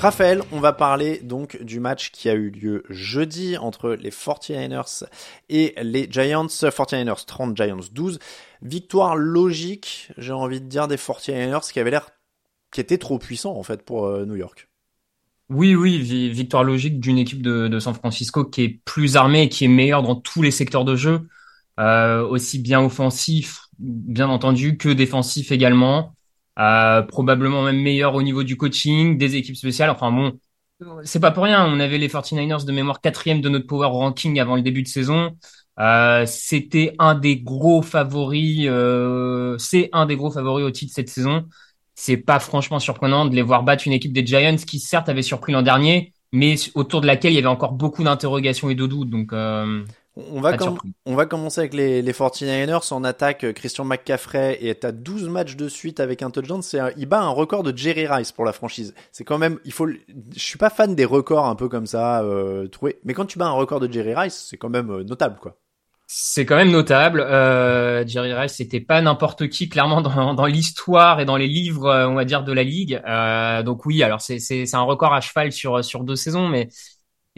Raphaël, on va parler donc du match qui a eu lieu jeudi entre les 49ers et les Giants. 49ers 30, Giants 12. Victoire logique, j'ai envie de dire, des 49ers qui avait l'air, qui était trop puissant en fait pour euh, New York. Oui, oui, victoire logique d'une équipe de, San Francisco qui est plus armée et qui est meilleure dans tous les secteurs de jeu, euh, aussi bien offensif, bien entendu, que défensif également. Euh, probablement même meilleur au niveau du coaching, des équipes spéciales. Enfin bon, c'est pas pour rien. On avait les 49ers de mémoire quatrième de notre power ranking avant le début de saison. Euh, c'était un des gros favoris. Euh, c'est un des gros favoris au titre cette saison. C'est pas franchement surprenant de les voir battre une équipe des Giants qui certes avait surpris l'an dernier, mais autour de laquelle il y avait encore beaucoup d'interrogations et de doutes. Donc euh, on va, on va commencer avec les, les 49ers en attaque. Euh, Christian McCaffrey est à 12 matchs de suite avec un touchdown. C'est il bat un record de Jerry Rice pour la franchise. C'est quand même, il faut, je suis pas fan des records un peu comme ça, euh. Mais quand tu bats un record de Jerry Rice, c'est quand même euh, notable, quoi. C'est quand même notable. Euh, Jerry Rice, c'était pas n'importe qui, clairement dans, dans l'histoire et dans les livres, euh, on va dire, de la ligue. Euh, donc oui, alors c'est c'est un record à cheval sur sur deux saisons, mais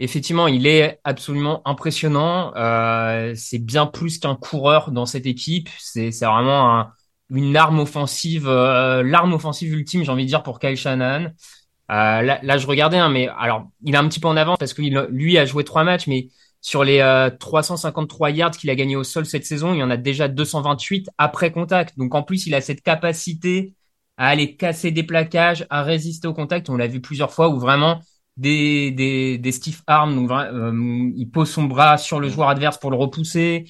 Effectivement, il est absolument impressionnant. Euh, c'est bien plus qu'un coureur dans cette équipe. C'est vraiment une arme offensive, euh, l'arme offensive ultime, j'ai envie de dire, pour Kyle Shanahan. Euh, là, je regardais, hein, mais alors, il est un petit peu en avance parce que lui a joué trois matchs, mais sur les 353 yards qu'il a gagné au sol cette saison, il y en a déjà 228 après contact. Donc en plus, il a cette capacité à aller casser des plaquages, à résister au contact. On l'a vu plusieurs fois où vraiment des, des, des stiff arms, euh, il pose son bras sur le joueur adverse pour le repousser,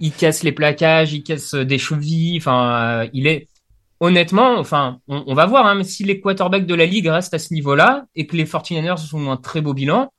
il casse les plaquages, il casse des chevilles, enfin, euh, il est honnêtement, enfin, on, va voir, hein, mais si les quarterbacks de la ligue restent à ce niveau-là et que les 49ers ont un très beau bilan,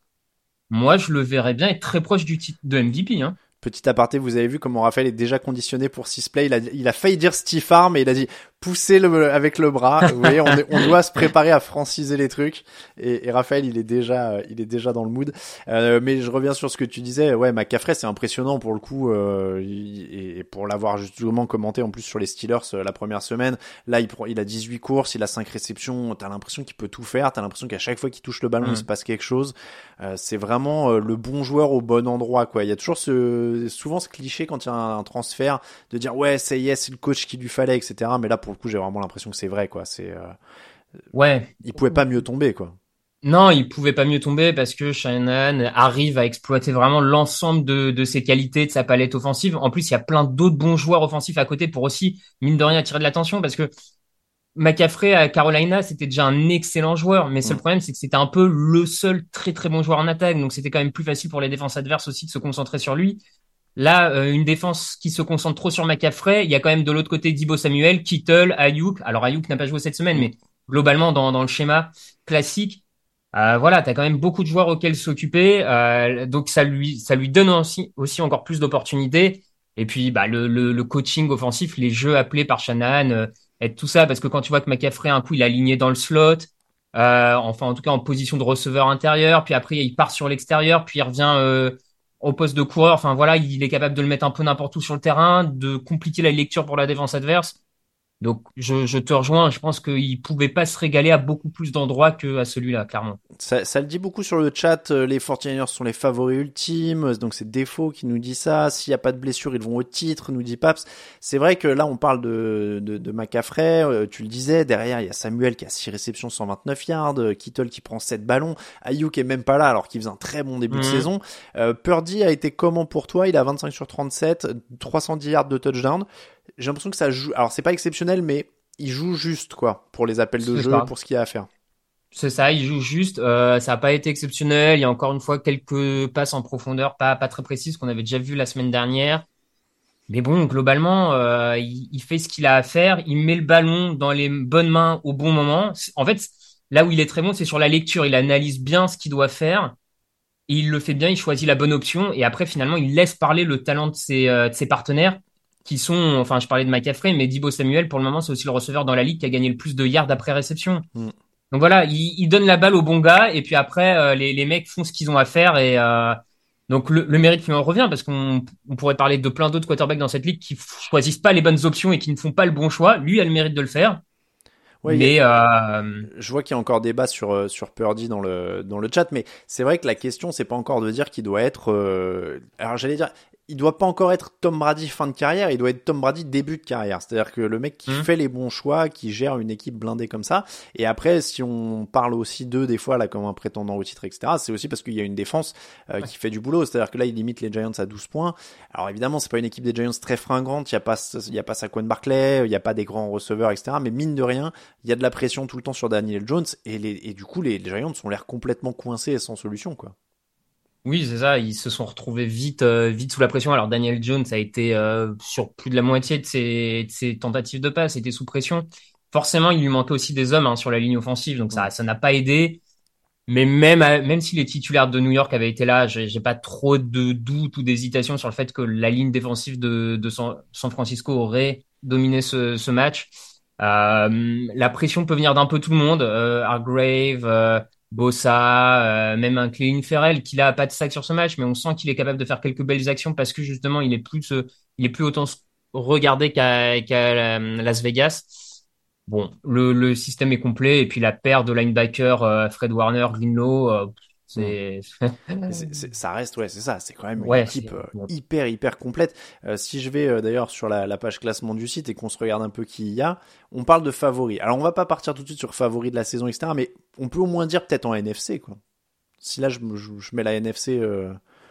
moi je le verrais bien être très proche du titre de MVP. Hein. Petit aparté, vous avez vu comment Raphaël est déjà conditionné pour 6 play. Il a, il a failli dire stiff arm et il a dit pousser le, avec le bras. Vous voyez, on, on, doit se préparer à franciser les trucs. Et, et, Raphaël, il est déjà, il est déjà dans le mood. Euh, mais je reviens sur ce que tu disais. Ouais, McCaffrey, c'est impressionnant pour le coup. Euh, et, pour l'avoir justement commenté en plus sur les Steelers euh, la première semaine. Là, il, il a 18 courses, il a 5 réceptions. T'as l'impression qu'il peut tout faire. T'as l'impression qu'à chaque fois qu'il touche le ballon, il mm. se passe quelque chose. Euh, c'est vraiment euh, le bon joueur au bon endroit. Quoi. Il y a toujours ce, souvent ce cliché quand il y a un, transfert de dire ouais, c'est yes, c'est le coach qu'il lui fallait, etc. Mais là, pour le coup, j'ai vraiment l'impression que c'est vrai, quoi. C'est euh, ouais. Il pouvait pas mieux tomber, quoi. Non, il pouvait pas mieux tomber parce que Shanahan arrive à exploiter vraiment l'ensemble de, de ses qualités, de sa palette offensive. En plus, il y a plein d'autres bons joueurs offensifs à côté pour aussi, mine de rien, attirer de l'attention parce que McCaffrey à Carolina, c'était déjà un excellent joueur, mais le problème, c'est que c'était un peu le seul très très bon joueur en attaque, donc c'était quand même plus facile pour les défenses adverses aussi de se concentrer sur lui. Là, euh, une défense qui se concentre trop sur McCaffrey, il y a quand même de l'autre côté Dibo Samuel, Kittle, Ayuk. Alors Ayuk n'a pas joué cette semaine, mais globalement dans, dans le schéma classique, euh, voilà, tu as quand même beaucoup de joueurs auxquels s'occuper, euh, donc ça lui ça lui donne aussi, aussi encore plus d'opportunités. Et puis bah, le, le, le, coaching offensif, les jeux appelés par Shanahan, euh, et tout ça, parce que quand tu vois que McCaffrey un coup il est aligné dans le slot, enfin en tout cas en position de receveur intérieur, puis après il part sur l'extérieur, puis il revient au poste de coureur. Enfin voilà, il est capable de le mettre un peu n'importe où sur le terrain, de compliquer la lecture pour la défense adverse. Donc je, je, te rejoins, je pense qu'il pouvait pas se régaler à beaucoup plus d'endroits que à celui-là, clairement. Ça, ça, le dit beaucoup sur le chat, euh, les 49ers sont les favoris ultimes, donc c'est Défaut qui nous dit ça, s'il n'y a pas de blessure, ils vont au titre, nous dit Paps. C'est vrai que là on parle de, de, de euh, tu le disais, derrière il y a Samuel qui a 6 réceptions, 129 yards, euh, Kittle qui prend 7 ballons, Ayuk est même pas là alors qu'il faisait un très bon début de mhm. saison. Euh, Purdy a été comment pour toi? Il a 25 sur 37, 310 yards de touchdown j'ai l'impression que ça joue. Alors c'est pas exceptionnel, mais il joue juste quoi pour les appels de jeu, pour ce qu'il y a à faire. C'est ça, il joue juste. Euh, ça n'a pas été exceptionnel. Il y a encore une fois quelques passes en profondeur, pas pas très précises qu'on avait déjà vu la semaine dernière. Mais bon, globalement, euh, il, il, fait ce qu'il a à faire. Il met le ballon dans les bonnes mains au bon moment. En fait, là où il est très bon, c'est sur la lecture. Il analyse bien ce qu'il doit faire. Et il le fait bien. Il choisit la bonne option. Et après, finalement, il laisse parler le talent de ses, euh, de ses partenaires qui sont, enfin, je parlais de McCaffrey, mais Dibo Samuel, pour le moment, c'est aussi le receveur dans la ligue qui a gagné le plus de yards après réception. Mm. Donc voilà, il, il, donne la balle au bon gars, et puis après, euh, les, les, mecs font ce qu'ils ont à faire, et euh, donc le, le mérite lui en revient, parce qu'on on pourrait parler de plein d'autres quarterbacks dans cette ligue qui choisissent pas les bonnes options et qui ne font pas le bon choix. Lui a le mérite de le faire. Ouais, mais euh... je vois qu'il y a encore débat sur sur Purdy dans le dans le chat, mais c'est vrai que la question c'est pas encore de dire qu'il doit être. Euh... Alors j'allais dire, il doit pas encore être Tom Brady fin de carrière, il doit être Tom Brady début de carrière. C'est-à-dire que le mec qui mmh. fait les bons choix, qui gère une équipe blindée comme ça. Et après, si on parle aussi d'eux des fois là comme un prétendant au titre, etc., c'est aussi parce qu'il y a une défense euh, qui fait du boulot. C'est-à-dire que là, il limite les Giants à 12 points. Alors évidemment, c'est pas une équipe des Giants très fringante. Il y a pas, il y a pas Saquon Barclay, il y a pas des grands receveurs, etc. Mais mine de rien, il y a de la pression tout le temps sur Daniel Jones et, les, et du coup, les, les Giants ont l'air complètement coincés et sans solution, quoi. Oui, c'est ça. Ils se sont retrouvés vite, euh, vite sous la pression. Alors Daniel Jones a été euh, sur plus de la moitié de ses, de ses tentatives de passe, était sous pression. Forcément, il lui manquait aussi des hommes hein, sur la ligne offensive, donc ça, ça n'a pas aidé. Mais même, même si les titulaires de New York avaient été là, j'ai pas trop de doute ou d'hésitation sur le fait que la ligne défensive de, de San, Francisco aurait dominé ce, ce match. Euh, la pression peut venir d'un peu tout le monde. Euh, Hargrave, Bossa, euh, même un Cléline Ferrell qui a pas de sac sur ce match, mais on sent qu'il est capable de faire quelques belles actions parce que justement il est plus, euh, il est plus autant regardé qu'à euh, Las Vegas. Bon, le, le, système est complet et puis la paire de linebacker Fred Warner, Greenlow, c'est ça reste ouais c'est ça c'est quand même une équipe euh, hyper hyper complète. Euh, si je vais euh, d'ailleurs sur la, la, page classement du site et qu'on se regarde un peu qui il y a on parle de favoris. Alors on va pas partir tout de suite sur favoris de la saison etc mais on peut au moins dire peut-être en NFC quoi. Si là je, je, je mets la NFC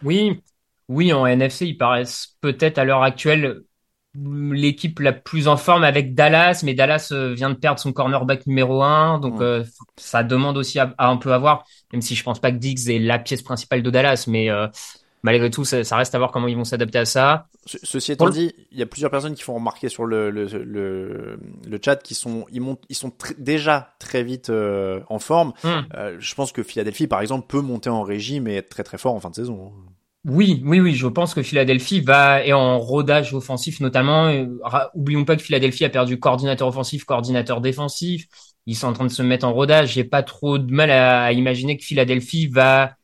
oui. Oui en NFC ils paraissent peut-être à l'heure actuelle l'équipe la plus en forme avec Dallas, mais Dallas euh, vient de perdre son cornerback numéro un, donc euh, ça demande aussi à, un peu avoir, même si je pense pas que Diggs est la pièce principale de Dallas, mais euh, malgré tout, ça, reste à voir comment ils vont s'adapter à ça. ceci étant dit, il y a plusieurs personnes qui font remarquer sur le, le, le, le chat qui sont ils montent, ils sont déjà très vite en forme. Hmm. je pense que Philadelphie, par exemple, peut monter en régime et être très très fort en fin de saison. Hein. Oui, oui, oui, je pense que Philadelphie va est en rodage offensif notamment. oublions pas que Philadelphie a perdu coordinateur offensif, coordinateur défensif. Ils sont en train de se mettre en rodage. J'ai pas trop de mal à, imaginer que Philadelphie va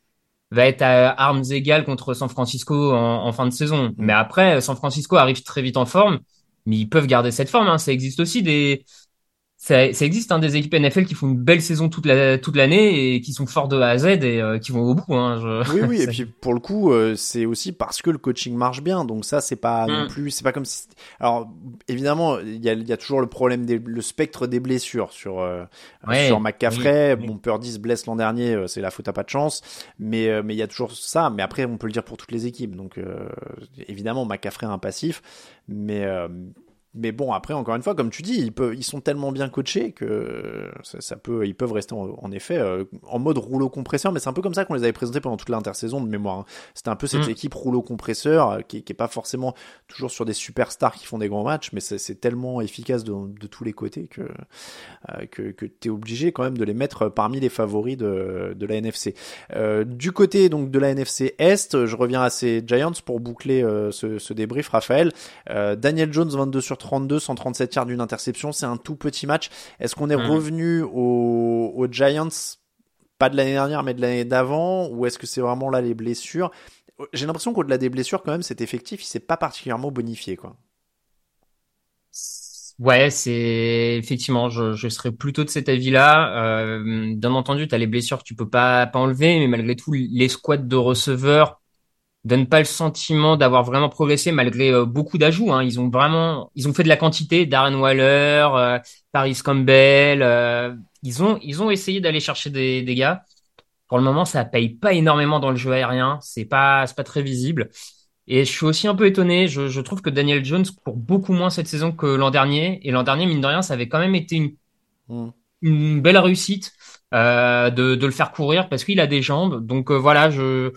va être à armes égales contre San Francisco en, fin de saison. Mais après, San Francisco arrive très vite en forme, mais ils peuvent garder cette forme. Hein. Ça existe aussi des ça, ça existe hein, des équipes NFL qui font une belle saison toute la toute l'année et qui sont forts de A à Z et euh, qui vont au bout. Hein, je... Oui, oui. et puis pour le coup, euh, c'est aussi parce que le coaching marche bien. Donc ça, c'est pas non mm. plus, c'est pas comme si. Alors évidemment, il y a, y a toujours le problème des le spectre des blessures sur euh, sur McCaffrey. Bon, Purdy se blesse l'an dernier, c'est la faute à pas de chance. Mais mais il y a toujours ça. Mais après, on peut le dire pour toutes les équipes. Donc évidemment, McCaffrey est un passif, mais mais bon, après, encore une fois, comme tu dis, ils, peuvent, ils sont tellement bien coachés que ça, peut, ils peuvent rester en, effet euh, en mode rouleau compresseur. Mais c'est un peu comme ça qu'on les avait présentés pendant toute l'intersaison de mémoire. Hein. C'était un peu cette mm. équipe rouleau compresseur euh, qui, qui est pas forcément toujours sur des superstars qui font des grands matchs, mais c'est tellement efficace de, de, tous les côtés que euh, que, que tu es obligé quand même de les mettre parmi les favoris de, de la NFC. Euh, du côté donc de la NFC Est, je reviens à ces Giants pour boucler ce, ce, débrief, Raphaël. Daniel Jones 22 sur 32, 137 yards d'une interception, c'est un tout petit match. Est-ce qu'on est hmm. revenu aux, Giants, pas de l'année dernière, mais de l'année d'avant, ou est-ce que c'est vraiment là les blessures? J'ai l'impression qu'au-delà des blessures, quand même, cet effectif, il s'est pas particulièrement bonifié, quoi. Ouais, c'est effectivement, je, je serais plutôt de cet avis-là. Euh, bien entendu, tu as les blessures que tu peux pas, pas enlever, mais malgré tout, les squads de receveurs donnent pas le sentiment d'avoir vraiment progressé malgré euh, beaucoup d'ajouts. Hein. Ils ont vraiment, ils ont fait de la quantité. Darren Waller, euh, Paris Campbell, euh, ils ont, ils ont essayé d'aller chercher des, des gars. Pour le moment, ça paye pas énormément dans le jeu aérien. C'est pas, c'est pas très visible. Et je suis aussi un peu étonné. Je, je trouve que Daniel Jones court beaucoup moins cette saison que l'an dernier. Et l'an dernier, mine de rien, ça avait quand même été une, mm. une belle réussite de, de le faire courir parce qu'il a des jambes. Donc voilà, je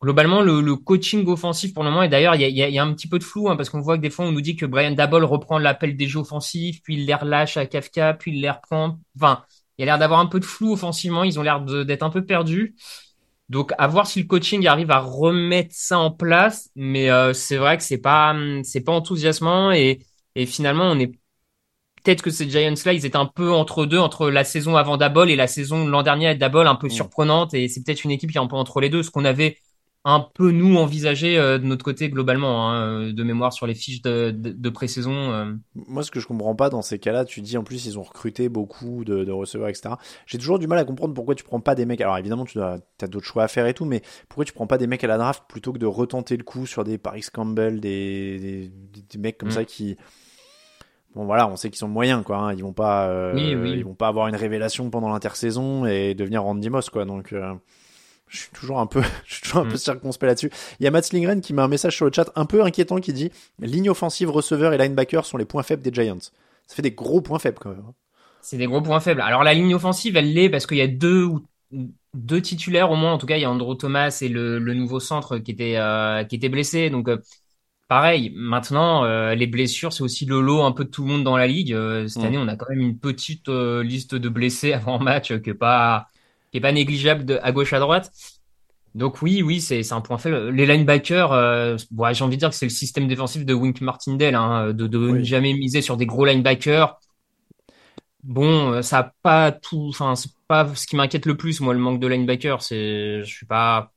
globalement le, le, coaching offensif pour le moment. Et d'ailleurs, il y a, y, a, y a, un petit peu de flou hein, parce qu'on voit que des fois on nous dit que Brian Dabble reprend l'appel des jeux offensifs, puis il les relâche à Kafka, puis il les reprend. Enfin, il y a l'air d'avoir un peu de flou offensivement. Ils ont l'air d'être un peu perdus. Donc, à voir si le coaching arrive à remettre ça en place. Mais euh, c'est vrai que c'est pas, c'est pas enthousiasmant et, et finalement, on est peut-être que ces Giants-là, ils étaient un peu entre deux, entre la saison avant Dabol et la saison l'an dernier à Dabol, un peu surprenante. Et c'est peut-être une équipe qui est un peu entre les deux. Ce qu'on avait un peu nous envisager euh, de notre côté globalement hein, euh, de mémoire sur les fiches de, de, de pré-saison. Euh. Moi, ce que je comprends pas dans ces cas-là, tu dis en plus ils ont recruté beaucoup de, de receveurs, etc. J'ai toujours du mal à comprendre pourquoi tu prends pas des mecs. Alors évidemment, tu as, d'autres choix à faire et tout, mais pourquoi tu prends pas des mecs à la draft plutôt que de retenter le coup sur des Paris Campbell, des, des, des mecs comme mm. ça qui bon voilà, on sait qu'ils sont moyens quoi. Hein. Ils vont pas, euh, oui, oui. ils vont pas avoir une révélation pendant l'intersaison et devenir Randy Moss quoi. Donc je suis toujours un peu, je suis toujours un peu mm. circonspect là-dessus. Il y a Matt Lindgren qui met un message sur le chat un peu inquiétant qui dit ligne offensive, receveur et linebacker sont les points faibles des Giants. Ça fait des gros points faibles quand même. Hein. C'est des gros points faibles. Alors la ligne offensive, elle l'est parce qu'il y a deux ou deux titulaires au moins. En tout cas, il y a Andrew Thomas et le, le nouveau centre qui était euh, qui était blessé. Donc euh, pareil. Maintenant, euh, les blessures, c'est aussi le lot un peu de tout le monde dans la ligue. cette mm. année, on a quand même une petite liste de blessés avant match qui est pas qui est pas négligeable de, à gauche à droite. Donc oui, oui, c'est un point faible. Les linebackers, euh, bon, j'ai envie de dire que c'est le système défensif de Wink Martindale, hein, de, de ne jamais miser sur des gros linebackers. Bon, euh, ça a pas tout, enfin, c'est pas ce qui m'inquiète le plus, moi, le manque de linebackers. C'est, je suis pas.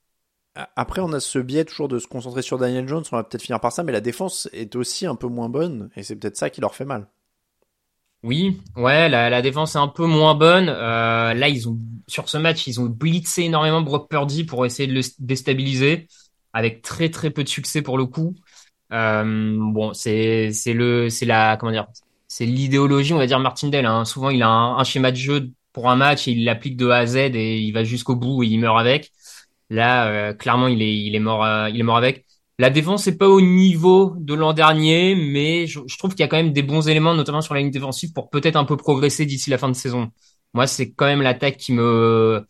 Après, on a ce biais toujours de se concentrer sur Daniel Jones. On va peut-être finir par ça, mais la défense est aussi un peu moins bonne, et c'est peut-être ça qui leur fait mal. Oui, ouais, la, la, défense est un peu moins bonne. Euh, là, ils ont sur ce match, ils ont blitzé énormément Brock Purdy pour essayer de le déstabiliser, avec très très peu de succès pour le coup. Euh, bon, c'est c'est le c'est la comment dire, c'est l'idéologie, on va dire Martindale. Hein. Souvent, il a un, schéma de jeu pour un match et il l'applique de A à Z et il va jusqu'au bout et il meurt avec. Là, euh, clairement, il est il est mort euh, il est mort avec. La défense n'est pas au niveau de l'an dernier, mais je, trouve qu'il y a quand même des bons éléments, notamment sur la ligne défensive, pour peut-être un peu progresser d'ici la fin de saison. Moi, c'est quand même l'attaque qui me,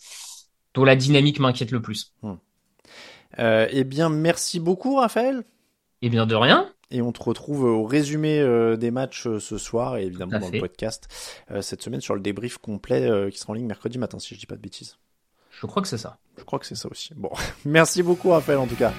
dont la dynamique m'inquiète le plus. Hmm. Euh, eh bien, merci beaucoup, Raphaël. Eh bien, de rien. Et on te retrouve au résumé euh, des matchs euh, ce soir et évidemment dans le podcast cette semaine sur le débrief complet qui sera en ligne mercredi matin, si je dis pas de bêtises. Je crois que c'est ça. Je crois que c'est ça aussi. Bon, merci beaucoup, Raphaël, en tout cas.